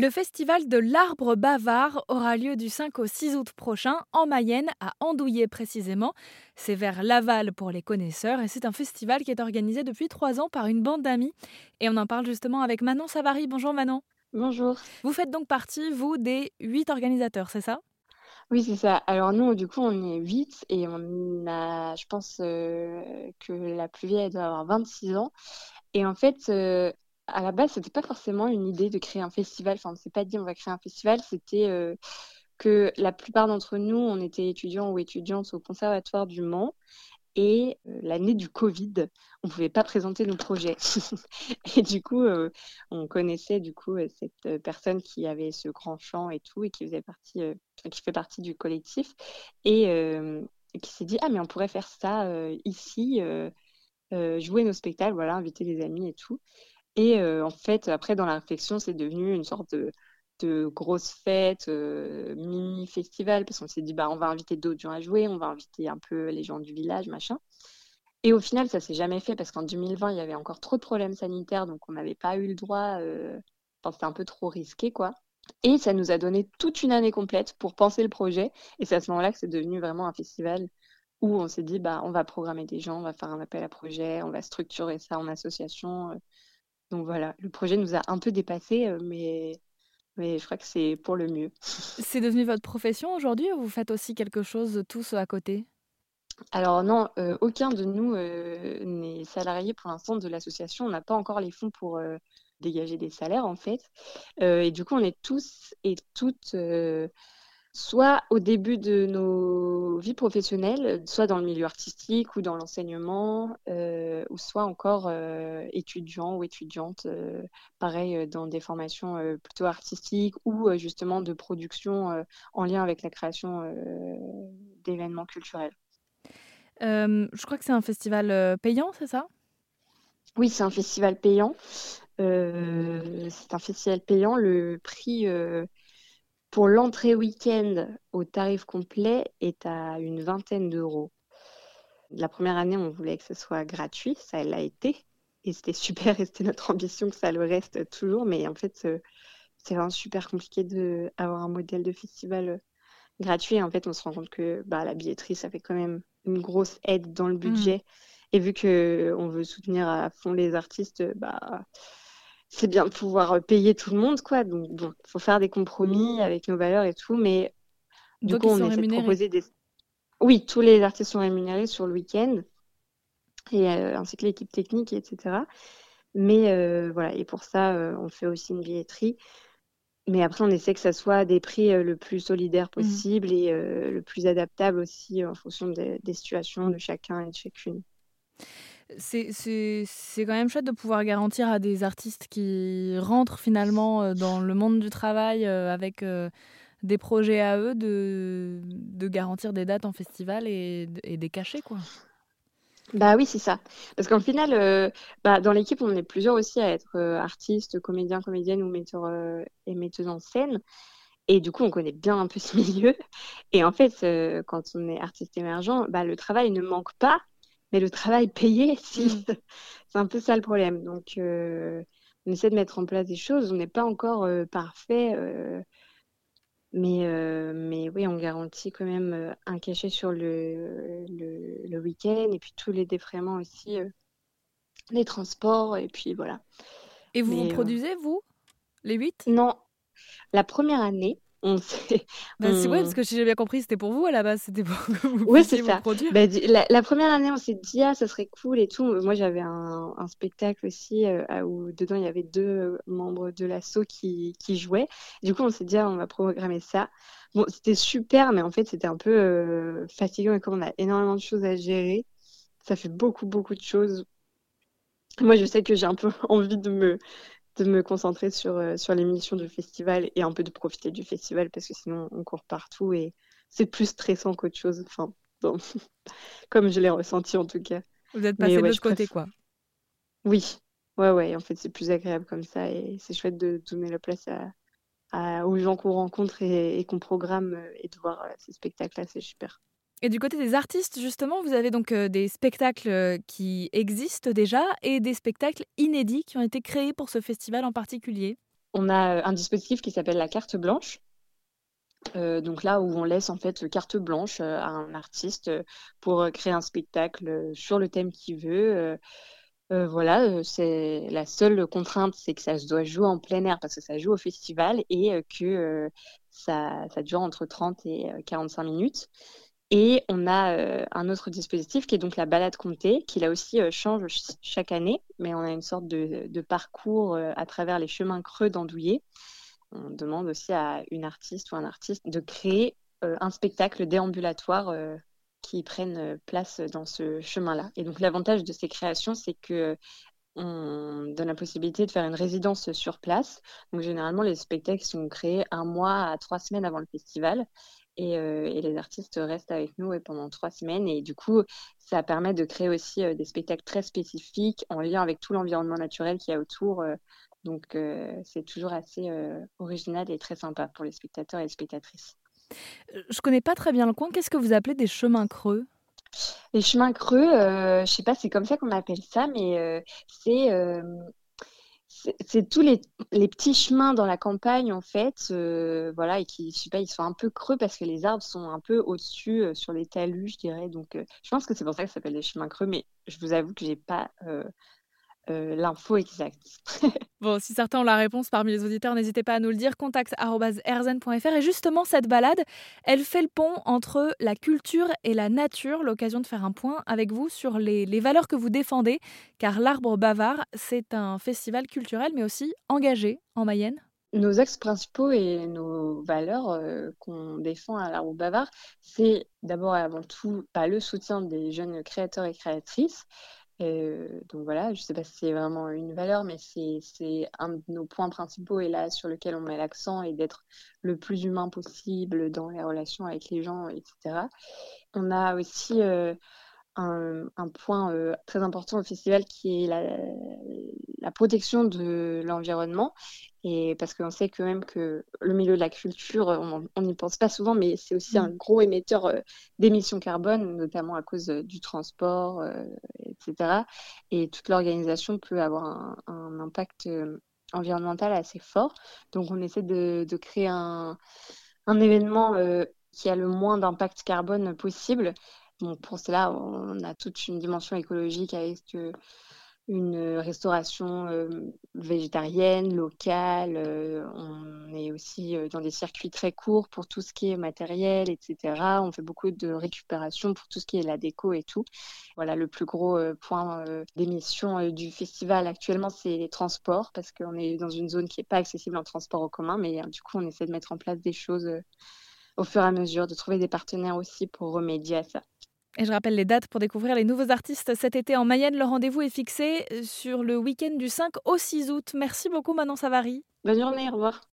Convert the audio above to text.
Le festival de l'arbre bavard aura lieu du 5 au 6 août prochain en Mayenne, à Andouillé précisément. C'est vers Laval pour les connaisseurs et c'est un festival qui est organisé depuis trois ans par une bande d'amis. Et on en parle justement avec Manon Savary. Bonjour Manon. Bonjour. Vous faites donc partie, vous, des huit organisateurs, c'est ça? Oui, c'est ça. Alors nous, du coup, on est huit et on a, je pense euh, que la plus vieille doit avoir 26 ans. Et en fait, euh, à la base, c'était pas forcément une idée de créer un festival. Enfin, on ne s'est pas dit on va créer un festival. C'était euh, que la plupart d'entre nous, on était étudiants ou étudiantes au Conservatoire du Mans. Et euh, l'année du Covid, on ne pouvait pas présenter nos projets. et du coup, euh, on connaissait du coup cette personne qui avait ce grand champ et tout, et qui faisait partie, qui fait partie du collectif, et, et qui s'est dit ah mais on pourrait faire ça ici, jouer nos spectacles, voilà, inviter les amis et tout. Et euh, en fait, après, dans la réflexion, c'est devenu une sorte de, grosse fête, euh, mini-festival, parce qu'on s'est dit, bah, on va inviter d'autres gens à jouer, on va inviter un peu les gens du village, machin. Et au final, ça s'est jamais fait, parce qu'en 2020, il y avait encore trop de problèmes sanitaires, donc on n'avait pas eu le droit, euh... enfin, c'était un peu trop risqué, quoi. Et ça nous a donné toute une année complète pour penser le projet. Et c'est à ce moment-là que c'est devenu vraiment un festival où on s'est dit, bah, on va programmer des gens, on va faire un appel à projet, on va structurer ça en association. Donc voilà, le projet nous a un peu dépassé, euh, mais, mais je crois que c'est pour le mieux. C'est devenu votre profession aujourd'hui ou vous faites aussi quelque chose tous à côté? Alors non, euh, aucun de nous euh, n'est salarié pour l'instant de l'association. On n'a pas encore les fonds pour dégager des salaires en fait. et du coup, on est tous et toutes soit au début de nos vies professionnelles, soit dans le milieu artistique ou dans l'enseignement, euh, ou soit encore euh, étudiants ou étudiantes, euh, pareil, dans des formations plutôt artistiques ou justement de production en lien avec la création d'événements culturels. je crois que c'est un festival payant, c'est ça? Oui, c'est un festival payant. c'est un festival payant. Le prix pour l'entrée week-end au tarif complet est à une vingtaine d'euros. La première année, on voulait que ce soit gratuit, ça l'a été. Et c'était super, et c'était notre ambition que ça le reste toujours. Mais en fait, euh, c'est vraiment super compliqué d'avoir un modèle de festival euh, gratuit. En fait, on se rend compte que bah, la billetterie, ça fait quand même une grosse aide dans le mmh. budget. Et vu qu'on veut soutenir à fond les artistes, bah, c'est bien de pouvoir euh, payer tout le monde, quoi. Donc, il faut faire des compromis avec nos valeurs et tout, mais du coup, on essaie de proposer des. Oui, tous les artistes sont rémunérés sur le week-end, et euh, ainsi que l'équipe technique, etc. Mais euh, voilà, et pour ça, on fait aussi une billetterie. Mais après, on essaie que ça soit des prix le plus solidaires mmh. possible et le plus adaptable aussi en fonction des situations de chacun et de chacune c'est quand même chouette de pouvoir garantir à des artistes qui rentrent finalement euh, dans le monde du travail euh, avec euh, des projets à eux de, de garantir des dates en festival et, des cachets quoi. Bah oui, c'est ça. Parce qu'en final, bah, dans l'équipe, on est plusieurs aussi à être artistes, comédiens, comédiennes ou metteurs et metteuses en scène. Et du coup, on connaît bien un peu ce milieu. Et en fait, quand on est artiste émergent, bah, le travail ne manque pas, mais le travail payé, si, mm. c'est un peu ça le problème. Donc, euh, on essaie de mettre en place des choses. On n'est pas encore euh, parfait, euh, mais, mais oui, on garantit quand même un cachet sur le, le, week-end et puis tous les défraiements aussi, les transports, et puis voilà. Et vous vous produisez, vous, les huit? Non. La première année, on sait. C'est vrai, parce que si j'ai bien compris, c'était pour vous à la base, c'était pour que vous oui, c'est ça. Bah, la, première année, on s'est dit, ah, ça serait cool et tout. Moi, j'avais un, un, spectacle aussi euh, où dedans, il y avait deux membres de l'assaut qui, qui jouaient. Du coup, on s'est dit, ah, on va programmer ça. Bon, c'était super, mais en fait, c'était un peu euh, fatigant et comme on a énormément de choses à gérer, ça fait beaucoup, beaucoup de choses. Moi, je sais que j'ai un peu envie de me de me concentrer sur, euh, sur l'émission du festival et un peu de profiter du festival parce que sinon on court partout et c'est plus stressant qu'autre chose. Enfin, comme je l'ai ressenti en tout cas. Vous êtes passé de l'autre côté, quoi. Oui, ouais, ouais. En fait, c'est plus agréable comme ça et c'est chouette de donner la place à, aux gens qu'on rencontre et, qu'on programme euh, et de voir euh, ces spectacles-là, c'est super. Et du côté des artistes, justement, vous avez donc euh, des spectacles euh, qui existent déjà et des spectacles inédits qui ont été créés pour ce festival en particulier. On a un dispositif qui s'appelle la carte blanche. donc là où on laisse en fait carte blanche à un artiste pour créer un spectacle sur le thème qu'il veut. voilà, c'est la seule contrainte, c'est que ça se doit jouer en plein air parce que ça joue au festival et que ça, dure entre 30 et 45 minutes. Et on a euh, un autre dispositif qui est donc la balade comptée, qui là aussi euh, change chaque année, mais on a une sorte de, parcours euh, à travers les chemins creux d'Andouillé. On demande aussi à une artiste ou un artiste de créer un spectacle déambulatoire qui prenne place dans ce chemin-là. Et donc l'avantage de ces créations, c'est que on donne la possibilité de faire une résidence sur place. Donc généralement, les spectacles sont créés un mois à trois semaines avant le festival. Euh, et, les artistes restent avec nous pendant trois semaines. Et du coup, ça permet de créer aussi euh, des spectacles très spécifiques en lien avec tout l'environnement naturel qu'il y a autour. Euh. donc, c'est toujours assez original et très sympa pour les spectateurs et les spectatrices. Je connais pas très bien le coin. Qu'est-ce que vous appelez des chemins creux? Les chemins creux, je sais pas, c'est comme ça qu'on appelle ça, mais c'est c'est tous les, petits chemins dans la campagne en fait, euh, voilà, et qui, je sais ils sont un peu creux parce que les arbres sont un peu au-dessus euh, sur les talus, je dirais. Donc, euh, je pense que c'est pour ça que ça s'appelle les chemins creux, mais je vous avoue que j'ai pas euh, l'info exacte. bon, si certains ont la réponse parmi les auditeurs, n'hésitez pas à nous le dire. contact.erzen.fr. Et justement, cette balade, elle fait le pont entre la culture et la nature. L'occasion de faire un point avec vous sur les, valeurs que vous défendez, car l'Arbre Bavard, c'est un festival culturel, mais aussi engagé en Mayenne. Nos axes principaux et nos valeurs euh, qu'on défend à l'Arbre Bavard, c'est d'abord et avant tout pas le soutien des jeunes créateurs et créatrices, euh, donc voilà, je ne sais pas si c'est vraiment une valeur, mais c'est un de nos points principaux et là sur lequel on met l'accent et d'être le plus humain possible dans les relations avec les gens, etc. On a aussi euh, un, point euh, très important au festival qui est la, protection de l'environnement. Et parce qu'on sait quand même que le milieu de la culture, on n'y pense pas souvent, mais c'est aussi un mmh. gros émetteur euh, d'émissions carbone, notamment à cause euh, du transport, etc. Et toute l'organisation peut avoir un, impact environnemental assez fort. Donc on essaie de, créer un, un événement qui a le moins d'impact carbone possible pour cela, on a toute une dimension écologique avec euh, une restauration euh, végétarienne, locale. Euh, on est aussi dans des circuits très courts pour tout ce qui est matériel, etc. On fait beaucoup de récupération pour tout ce qui est la déco et tout. Voilà, le plus gros point d'émission du festival actuellement, c'est les transports, parce qu'on est dans une zone qui n'est pas accessible en transport en commun, mais du coup, on essaie de mettre en place des choses au fur et à mesure, de trouver des partenaires aussi pour remédier à ça. Et je rappelle les dates pour découvrir les nouveaux artistes cet été en Mayenne. Le rendez-vous est fixé sur le week-end du 5 au 6 août. Merci beaucoup Manon Savary. Bonne journée, au revoir.